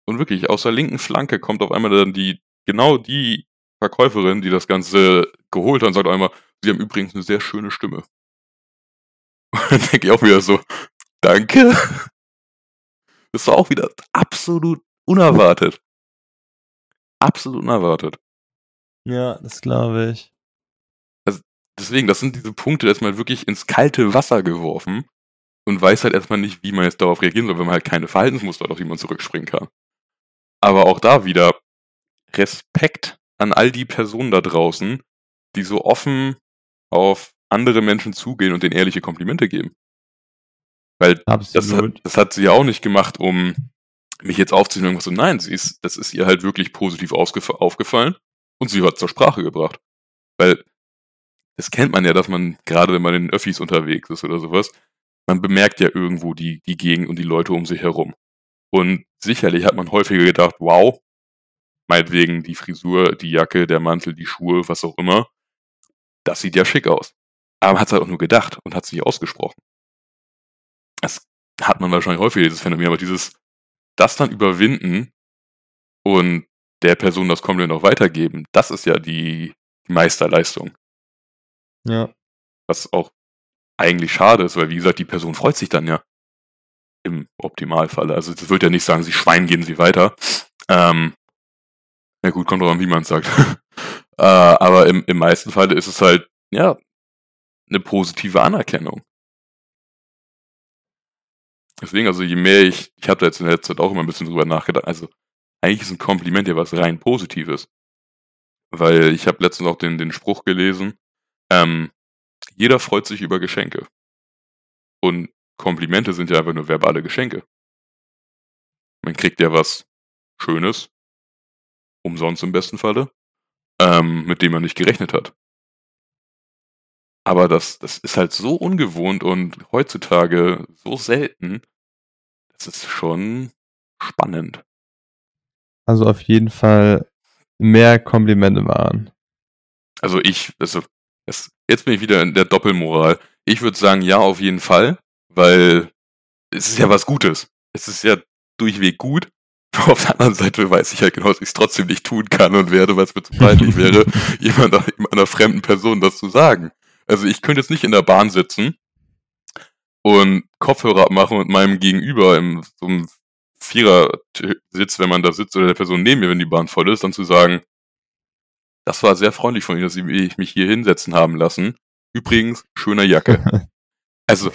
Und wirklich, aus der linken Flanke kommt auf einmal dann die, genau die Verkäuferin, die das Ganze geholt hat und sagt einmal, sie haben übrigens eine sehr schöne Stimme. Und dann denke ich auch wieder so, danke. Das war auch wieder absolut unerwartet. Absolut unerwartet. Ja, das glaube ich. Also deswegen, das sind diese Punkte, da ist man wirklich ins kalte Wasser geworfen und weiß halt erstmal nicht, wie man jetzt darauf reagieren soll, wenn man halt keine Verhaltensmuster hat, auf die man zurückspringen kann. Aber auch da wieder Respekt an all die Personen da draußen, die so offen auf andere Menschen zugehen und denen ehrliche Komplimente geben. Weil das hat, das hat sie ja auch nicht gemacht, um mich jetzt aufzunehmen und so. Nein, sie ist, das ist ihr halt wirklich positiv aufgefallen und sie hat zur Sprache gebracht. Weil das kennt man ja, dass man, gerade wenn man in Öffis unterwegs ist oder sowas, man bemerkt ja irgendwo die, die Gegend und die Leute um sich herum. Und sicherlich hat man häufiger gedacht, wow, meinetwegen die Frisur, die Jacke, der Mantel, die Schuhe, was auch immer, das sieht ja schick aus. Aber man hat es halt auch nur gedacht und hat es nicht ausgesprochen. Das hat man wahrscheinlich häufiger, dieses Phänomen, aber dieses, das dann überwinden und der Person das komplett noch weitergeben, das ist ja die Meisterleistung. Ja. Was auch eigentlich schade ist, weil wie gesagt, die Person freut sich dann ja. Im Optimalfall. Also das wird ja nicht sagen, sie Schwein gehen sie weiter. Ähm, na gut, kommt drauf an, wie man es sagt. äh, aber im, im meisten Fall ist es halt, ja, eine positive Anerkennung. Deswegen, also je mehr ich, ich habe da jetzt in der letzten Zeit auch immer ein bisschen drüber nachgedacht, also eigentlich ist ein Kompliment ja was rein Positives. Weil ich habe letztens auch den, den Spruch gelesen, ähm, jeder freut sich über Geschenke. Und Komplimente sind ja einfach nur verbale Geschenke. Man kriegt ja was Schönes, umsonst im besten Falle, ähm, mit dem man nicht gerechnet hat. Aber das, das ist halt so ungewohnt und heutzutage so selten, das ist schon spannend. Also auf jeden Fall mehr Komplimente machen. Also ich, also das, jetzt bin ich wieder in der Doppelmoral. Ich würde sagen, ja, auf jeden Fall, weil es ist ja was Gutes. Es ist ja durchweg gut. Auf der anderen Seite weiß ich ja genau, dass ich es trotzdem nicht tun kann und werde, weil es mir zu peinlich wäre, jemand, einer fremden Person das zu sagen. Also ich könnte jetzt nicht in der Bahn sitzen und Kopfhörer abmachen und meinem Gegenüber im so einem Vierer-Sitz, wenn man da sitzt, oder der Person neben mir, wenn die Bahn voll ist, dann zu sagen, das war sehr freundlich von Ihnen, dass Sie mich hier hinsetzen haben lassen. Übrigens, schöner Jacke. also,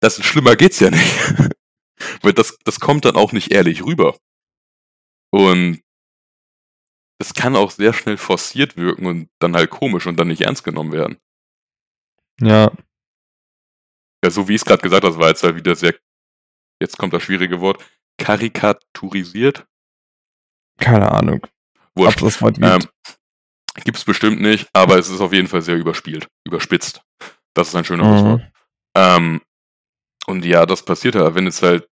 das schlimmer geht's ja nicht. Weil das, das kommt dann auch nicht ehrlich rüber. Und es kann auch sehr schnell forciert wirken und dann halt komisch und dann nicht ernst genommen werden. Ja. Ja, so wie ich es gerade gesagt habe, war jetzt halt wieder sehr, jetzt kommt das schwierige Wort, karikaturisiert. Keine Ahnung. Wurscht. Ob es Wort gibt. Ähm, Gibt es bestimmt nicht, aber es ist auf jeden Fall sehr überspielt, überspitzt. Das ist ein schöneres Mhm. Wort. Ähm, und ja, das passiert ja, wenn es halt,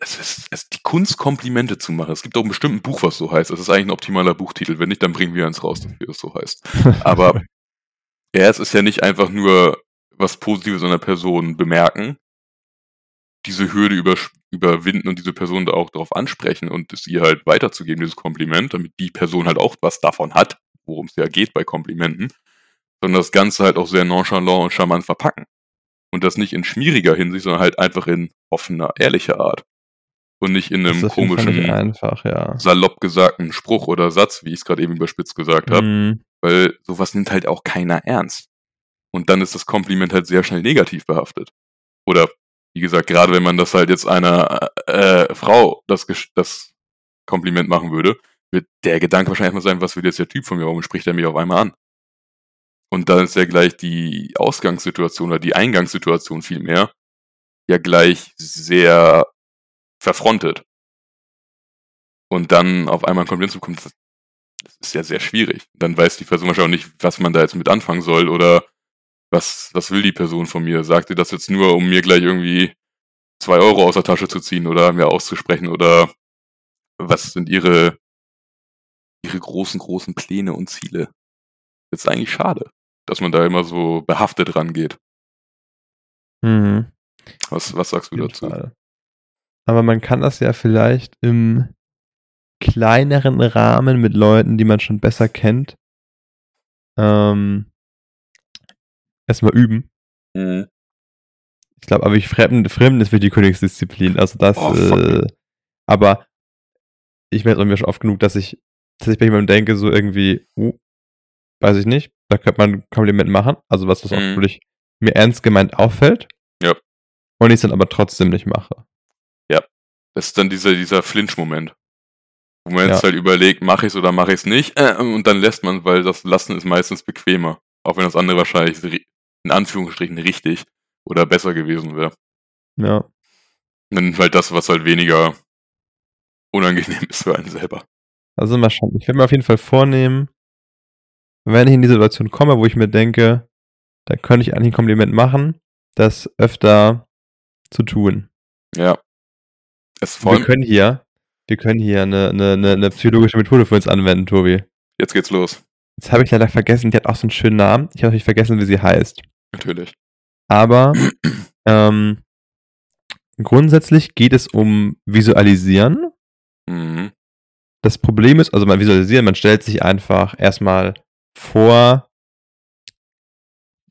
es ist, es ist die Kunst, Komplimente zu machen. Es gibt auch bestimmt ein Buch, was so heißt. Das ist eigentlich ein optimaler Buchtitel. Wenn nicht, dann bringen wir eins raus, dafür es so heißt. Aber ja, es ist ja nicht einfach nur was Positives an der Person bemerken, diese Hürde über, überwinden und diese Person da auch darauf ansprechen und es ihr halt weiterzugeben, dieses Kompliment, damit die Person halt auch was davon hat, worum es ja geht bei Komplimenten, sondern das Ganze halt auch sehr nonchalant und charmant verpacken. Und das nicht in schmieriger Hinsicht, sondern halt einfach in offener, ehrlicher Art. Und nicht in einem komischen, einfach, ja. salopp gesagten Spruch oder Satz, wie ich es gerade eben überspitzt gesagt habe Mhm. weil sowas nimmt halt auch keiner ernst. Und dann ist das Kompliment halt sehr schnell negativ behaftet. Oder, wie gesagt, gerade wenn man das halt jetzt einer äh, Frau das, das Kompliment machen würde, wird der Gedanke wahrscheinlich mal sein, was will jetzt der Typ von mir, warum spricht er mich auf einmal an? Und dann ist ja gleich die Ausgangssituation oder die Eingangssituation vielmehr ja gleich sehr verfrontet. Und dann auf einmal ein Kompliment zu bekommen, das ist ja sehr schwierig. Dann weiß die Person wahrscheinlich auch nicht, was man da jetzt mit anfangen soll oder was, was will die Person von mir? Sagt ihr das jetzt nur, um mir gleich irgendwie zwei Euro aus der Tasche zu ziehen oder mir auszusprechen oder was sind ihre, ihre großen, großen Pläne und Ziele? Das ist eigentlich schade, dass man da immer so behaftet rangeht. Mhm. Was, was sagst du dazu? Fall. Aber man kann das ja vielleicht im kleineren Rahmen mit Leuten, die man schon besser kennt, ähm, erstmal üben. Mhm. Ich glaube, aber ich Fremden, Fremden ist wirklich die Königsdisziplin. Also das, Oh, äh, aber ich merke mir schon oft genug, dass ich, dass ich bei jemandem denke, so irgendwie, uh, weiß ich nicht, da könnte man ein Kompliment machen. Also was, was auch Mhm. wirklich mir ernst gemeint auffällt. Ja. Und ich es dann aber trotzdem nicht mache. Das ist dann dieser, dieser Flinch-Moment. Wo man jetzt Ja. halt überlegt, mache ich es oder mache ich es nicht, äh, und dann lässt man, weil das Lassen ist meistens bequemer. Auch wenn das andere wahrscheinlich in Anführungsstrichen richtig oder besser gewesen wäre. Ja. Dann halt das, was halt weniger unangenehm ist für einen selber. Also mal schauen. Ich werde mir auf jeden Fall vornehmen, wenn ich in die Situation komme, wo ich mir denke, da könnte ich eigentlich ein Kompliment machen, das öfter zu tun. Ja. Wir können hier, wir können hier eine, eine, eine, psychologische Methode für uns anwenden, Tobi. jetzt geht's los. Jetzt habe ich leider vergessen, die hat auch so einen schönen Namen. Ich habe natürlich vergessen, wie sie heißt. Natürlich. Aber ähm, grundsätzlich geht es um Visualisieren. Mhm. Das Problem ist, also man visualisieren, man stellt sich einfach erstmal vor,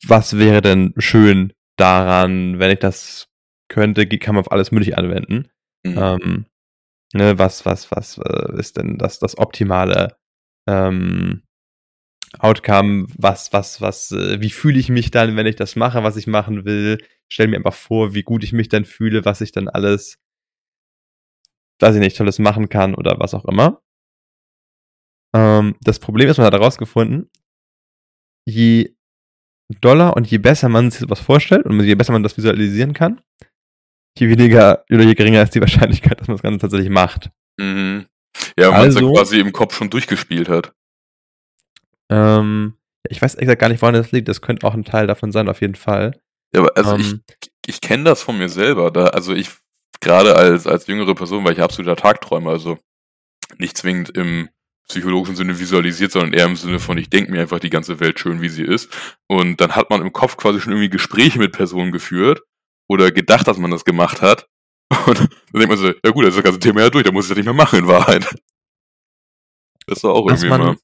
was wäre denn schön daran, wenn ich das könnte, kann man auf alles Mögliche anwenden. Mhm. Ähm, ne, was, was, was äh, ist denn das, das optimale ähm, Outcome? Was, was, was, äh, wie fühle ich mich dann, wenn ich das mache, was ich machen will? Stell mir einfach vor, wie gut ich mich dann fühle, was ich dann alles, weiß ich nicht, tolles machen kann oder was auch immer. Ähm, das Problem ist, man hat herausgefunden, je doller und je besser man sich was vorstellt und je besser man das visualisieren kann, je weniger oder je geringer ist die Wahrscheinlichkeit, dass man das Ganze tatsächlich macht. Mhm. Ja, wenn man es Also- dann quasi im Kopf schon durchgespielt hat. Ähm, ich weiß exakt gar nicht, woran das liegt. Das könnte auch ein Teil davon sein, auf jeden Fall. Ja, aber also Ähm, ich, ich kenne das von mir selber. Da, also ich, gerade als, als jüngere Person, war ich absoluter Tagträumer, also nicht zwingend im psychologischen Sinne visualisiert, sondern eher im Sinne von, ich denke mir einfach die ganze Welt schön, wie sie ist. Und dann hat man im Kopf quasi schon irgendwie Gespräche mit Personen geführt oder gedacht, dass man das gemacht hat. Und dann denkt man so, ja gut, das ist das ganze Thema ja durch, da muss ich das nicht mehr machen in Wahrheit. Das ist doch auch Was irgendwie man- mal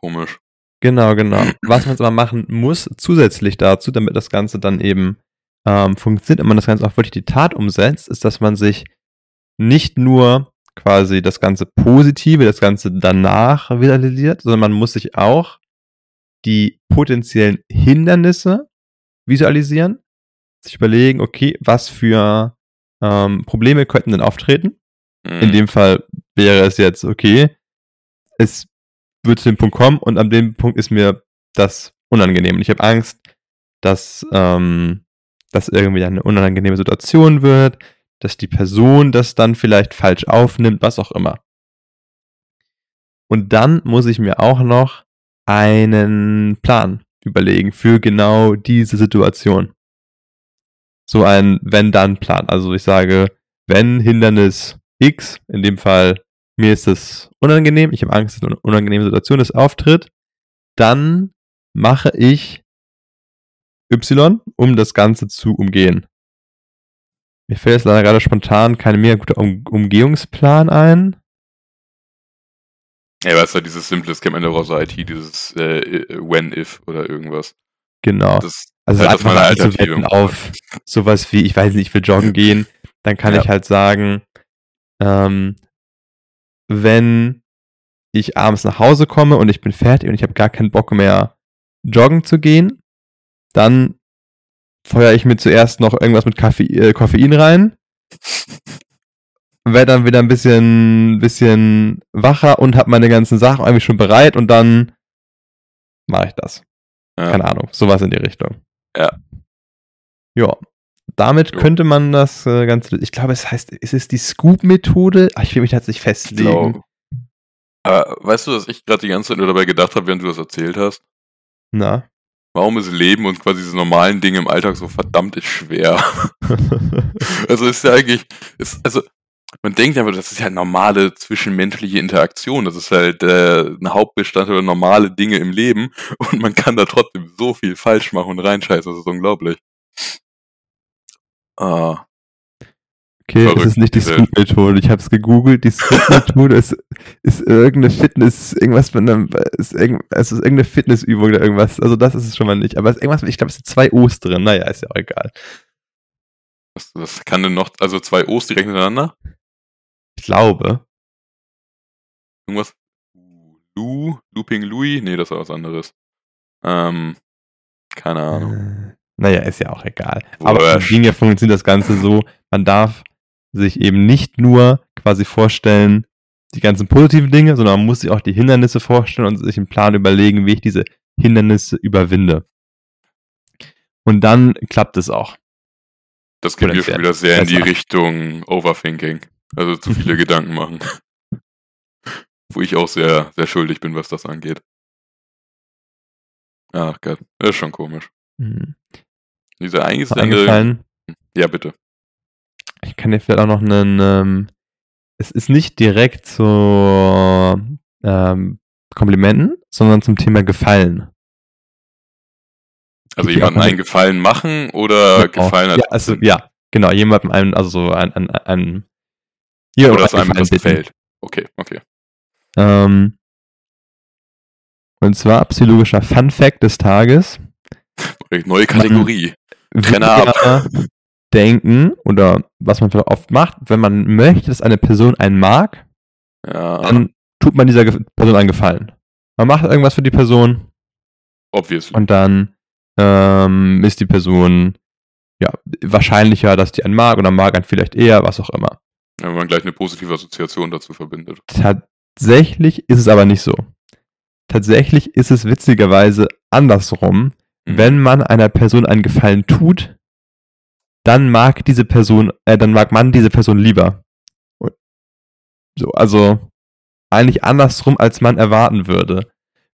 komisch. Genau, genau. Was man jetzt aber machen muss, zusätzlich dazu, damit das Ganze dann eben ähm, funktioniert und man das Ganze auch wirklich die Tat umsetzt, ist, dass man sich nicht nur quasi das ganze Positive, das Ganze danach visualisiert, sondern man muss sich auch die potenziellen Hindernisse visualisieren, sich überlegen, okay, was für ähm, Probleme könnten denn auftreten? Mhm. In dem Fall wäre es jetzt, okay, es wird zu dem Punkt kommen und an dem Punkt ist mir das unangenehm. Und ich habe Angst, dass ähm, das irgendwie eine unangenehme Situation wird, dass die Person das dann vielleicht falsch aufnimmt, was auch immer. Und dann muss ich mir auch noch einen Plan überlegen für genau diese Situation. So ein Wenn-Dann-Plan. Also ich sage, wenn Hindernis X, in dem Fall mir ist es unangenehm, ich habe Angst, dass eine unangenehme Situation ist, auftritt, dann mache ich Y, um das Ganze zu umgehen. Mir fällt jetzt leider gerade spontan kein mega guter um Umgehungsplan ein. Ja, weißt du, dieses simple, das kennt man ja aus IT, dieses äh, When-If oder irgendwas. Genau. Das also halt einfach mal einzuwetten Alternative. auf sowas wie, ich weiß nicht, ich will joggen gehen, dann kann Ja. ich halt sagen, ähm, wenn ich abends nach Hause komme und ich bin fertig und ich habe gar keinen Bock mehr joggen zu gehen, dann feuere ich mir zuerst noch irgendwas mit Kaffe äh, Koffein rein, werde dann wieder ein bisschen, bisschen wacher und habe meine ganzen Sachen eigentlich schon bereit und dann mache ich das. Ja. Keine Ahnung, sowas in die Richtung. Ja. Ja. Damit Jo. könnte man das äh, Ganze, ich glaube, es heißt, ist es die Scoop-Methode? Ah, Ich will mich tatsächlich Ich festlegen. Aber weißt du, dass ich gerade die ganze Zeit nur dabei gedacht habe, während du das erzählt hast? Na. Warum ist Leben und quasi diese normalen Dinge im Alltag so verdammt schwer? Also ist ja eigentlich, ist, also man denkt einfach, das ist ja normale zwischenmenschliche Interaktion. Das ist halt äh, ein Hauptbestandteil normale Dinge im Leben und man kann da trotzdem so viel falsch machen und reinscheißen. Das ist unglaublich. Ah, Okay, es Verrückt, ist nicht die. Scoop-Methode. Ich habe es gegoogelt. Die Scoop-Methode ist, ist irgendeine Fitness, irgendwas mit einem, ist irgend, es ist irgendeine Fitnessübung oder irgendwas. Also das ist es schon mal nicht. Aber es ist irgendwas, ich glaube, es sind zwei O's drin. Naja, ist ja auch egal. was, was kann denn noch, also zwei O's direkt hintereinander? Ich glaube. Irgendwas? Lu, Looping Louis? Nee, das war was anderes. Ähm, keine Ahnung. Äh, Naja, ist ja auch egal. Aber Wurscht. im Ding ja funktioniert das Ganze so, man darf sich eben nicht nur quasi vorstellen, die ganzen positiven Dinge, sondern man muss sich auch die Hindernisse vorstellen und sich einen Plan überlegen, wie ich diese Hindernisse überwinde. Und dann klappt es auch. Das geht mir schon wieder sehr in die. Richtung Overthinking. Also zu viele Gedanken machen. Wo ich auch sehr, sehr schuldig bin, was das angeht. Ach Gott, das ist schon komisch. Mhm. Diese eingefallen, Ja, bitte. ich kann dir vielleicht auch noch einen, ähm, es ist nicht direkt zu ähm, Komplimenten, sondern zum Thema Gefallen. Also auch- einen Gefallen machen oder Genau. Gefallen Ja, also, ja, genau, jemandem einen, also so ein, ein, ein hier oder dass einem das bitten. gefällt. Okay, okay. Ähm, und zwar psychologischer Fun Fact des Tages. Neue Kategorie. Trenner Wir denken, oder was man vielleicht oft macht, wenn man möchte, dass eine Person einen mag, Ja, dann tut man dieser Person einen Gefallen. Man macht irgendwas für die Person obviously. und dann ähm, ist die Person ja wahrscheinlicher, dass die einen mag oder mag einen vielleicht eher, was auch immer. Wenn man gleich eine positive Assoziation dazu verbindet. Tatsächlich ist es aber nicht so. Tatsächlich ist es witzigerweise andersrum. Mhm. Wenn man einer Person einen Gefallen tut, dann mag diese Person, äh, dann mag man diese Person lieber. So, also eigentlich andersrum, als man erwarten würde.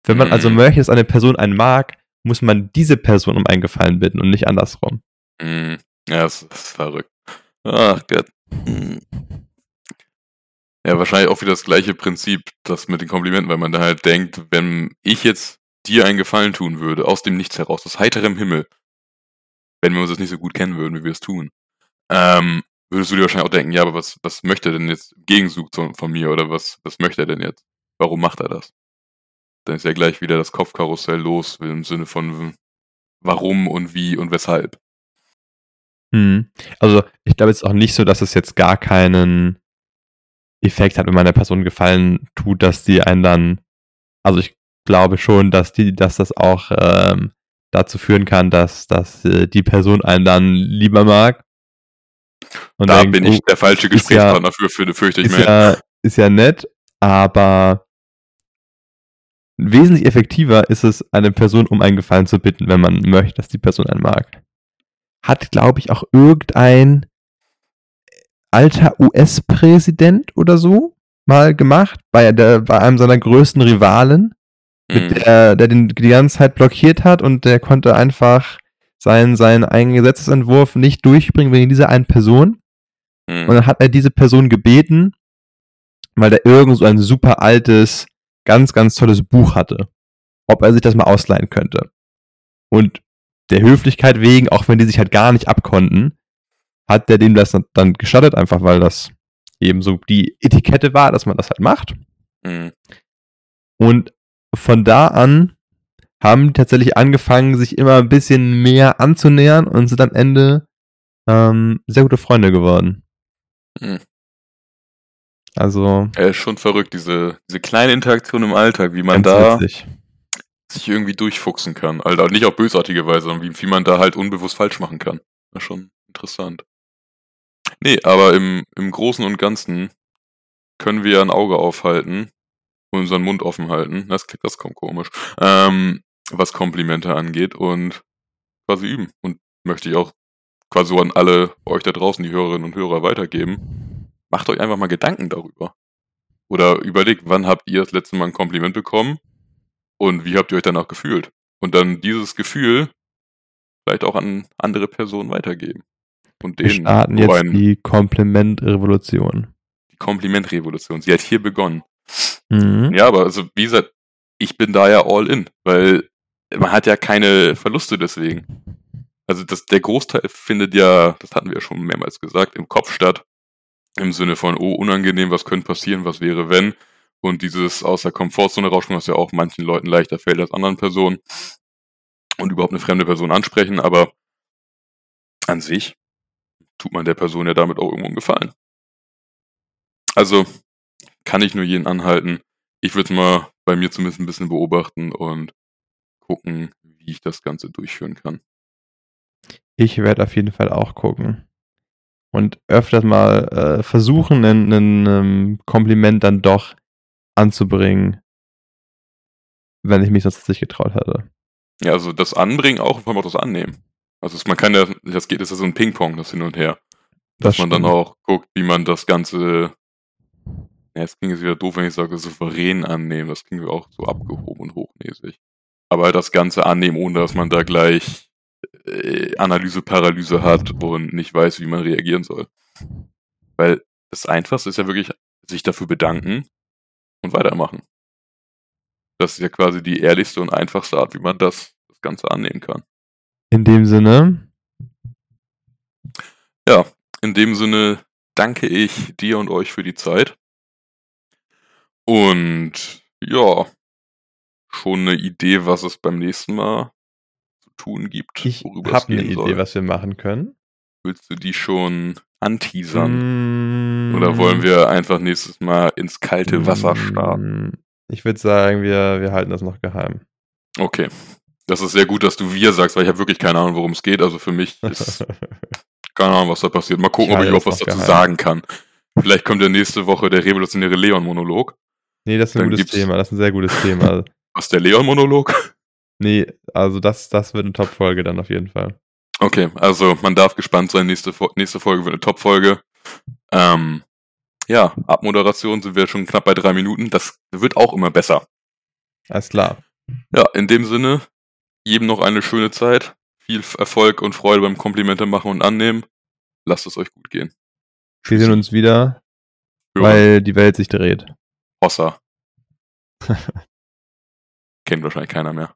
Wenn man also Mhm. möchte, dass eine Person einen mag, muss man diese Person um einen Gefallen bitten und nicht andersrum. Mhm. Ja, das ist verrückt. Ach Gott. Mhm. Ja, wahrscheinlich auch wieder das gleiche Prinzip, das mit den Komplimenten, weil man da halt denkt, wenn ich jetzt dir einen Gefallen tun würde, aus dem Nichts heraus, aus heiterem Himmel, wenn wir uns das nicht so gut kennen würden, wie wir es tun, ähm, würdest du dir wahrscheinlich auch denken, ja, aber was, was möchte er denn jetzt im Gegenzug zu, von mir oder was, was möchte er denn jetzt? Warum macht er das? Dann ist ja gleich wieder das Kopfkarussell los im Sinne von warum und wie und weshalb. Hm. Also ich glaube jetzt auch nicht so, dass es jetzt gar keinen Effekt hat, wenn man der Person Gefallen tut, dass die einen dann, also ich glaube schon, dass die, dass das auch ähm, dazu führen kann, dass, dass äh, die Person einen dann lieber mag. Und da denkt, bin ich oh, der falsche ist ja- Gesprächspartner für, für, fürchte ich ist mir. ja, ist ja nett, aber wesentlich effektiver ist es, eine Person um einen Gefallen zu bitten, wenn man möchte, dass die Person einen mag. Hat, glaube ich, auch irgendein alter US-Präsident oder so mal gemacht, bei, der, bei einem seiner größten Rivalen, Mhm. der, der den die ganze Zeit blockiert hat und der konnte einfach seinen, seinen eigenen Gesetzesentwurf nicht durchbringen wegen dieser einen Person. Mhm. Und dann hat er diese Person gebeten, weil der irgend so ein super altes, ganz, ganz tolles Buch hatte, ob er sich das mal ausleihen könnte. Und der Höflichkeit wegen, auch wenn die sich halt gar nicht abkonnten, hat der dem das dann gestattet, einfach weil das eben so die Etikette war, dass man das halt macht. Mhm. Und von da an haben die tatsächlich angefangen, sich immer ein bisschen mehr anzunähern und sind am Ende ähm, sehr gute Freunde geworden. Mhm. Also, Er ist schon verrückt, diese, diese kleine Interaktion im Alltag, wie man da witzig. Sich irgendwie durchfuchsen kann. Also nicht auf bösartige Weise, sondern wie viel man da halt unbewusst falsch machen kann. Das ist schon interessant. Nee, aber im, im Großen und Ganzen können wir ein Auge aufhalten und unseren Mund offen halten. Das klingt, das kommt komisch. Ähm, was Komplimente angeht und quasi üben. Und möchte ich auch quasi so an alle euch da draußen, die Hörerinnen und Hörer weitergeben. Macht euch einfach mal Gedanken darüber. Oder überlegt, wann habt ihr das letzte Mal ein Kompliment bekommen und wie habt ihr euch danach gefühlt? Und dann dieses Gefühl vielleicht auch an andere Personen weitergeben. Und Wir denen starten so jetzt ein- die Komplimentrevolution. die Komplimentrevolution. Sie hat hier begonnen. Mhm. Ja, aber also wie gesagt, ich bin da ja all in, weil man hat ja keine Verluste deswegen. Also das, der Großteil findet ja, das hatten wir ja schon mehrmals gesagt, im Kopf statt. Im Sinne von, oh, unangenehm, was könnte passieren, was wäre, wenn. Und dieses aus der Komfortzone rausspringen, was ja auch manchen Leuten leichter fällt als anderen Personen. Und überhaupt eine fremde Person ansprechen, aber an sich tut man der Person ja damit auch irgendwo einen Gefallen. Also kann ich nur jeden anhalten. Ich würde mal bei mir zumindest ein bisschen beobachten und gucken, wie ich das Ganze durchführen kann. Ich werde auf jeden Fall auch gucken. Und öfters mal äh, versuchen, ein, ein ähm, Kompliment dann doch anzubringen, wenn ich mich sonst nicht getraut hatte. Ja, also das Anbringen auch und vor allem auch das Annehmen. Also es- man kann ja, das geht, das ist ja so ein Ping-Pong, das hin und her. Dass Das man dann stimmt. auch guckt, wie man das Ganze, ja, es klingt jetzt wieder doof, wenn ich sage, souverän annehmen. Das klingt auch so abgehoben und hochnäsig. Aber das Ganze annehmen, ohne dass man da gleich äh, Analyse-Paralyse hat und nicht weiß, wie man reagieren soll. Weil das Einfachste ist ja wirklich, sich dafür bedanken und weitermachen. Das ist ja quasi die ehrlichste und einfachste Art, wie man das, das Ganze annehmen kann. In dem Sinne, Ja, in dem Sinne danke ich dir und euch für die Zeit. Und ja, schon eine Idee, was es beim nächsten Mal zu tun gibt, ich habe eine Idee, soll. was wir machen können. Willst du die schon anteasern? Mm, Oder wollen wir einfach nächstes Mal ins kalte Wasser starten? mm, Ich würde sagen, wir, wir halten das noch geheim. Okay. Das ist sehr gut, dass du wir sagst, weil ich habe wirklich keine Ahnung, worum es geht. Also für mich ist keine Ahnung, was da passiert. Mal gucken, Ich ob ich überhaupt was dazu geheim. sagen kann. Vielleicht kommt ja nächste Woche der revolutionäre Leon-Monolog. nee, das ist ein Dann gutes Thema. Das ist ein sehr gutes Thema. Was der Leon-Monolog? nee, also das, das wird eine Top-Folge dann auf jeden Fall. Okay, also man darf gespannt sein. Nächste, nächste Folge wird eine Top-Folge. Ähm, ja, Abmoderation sind wir schon knapp bei drei Minuten. Das wird auch immer besser. Alles klar. Ja, in dem Sinne, jedem noch eine schöne Zeit. Viel Erfolg und Freude beim Komplimente machen und annehmen. Lasst es euch gut gehen. Wir sehen uns wieder, Ja, weil die Welt sich dreht. Hossa. Kennt wahrscheinlich keiner mehr.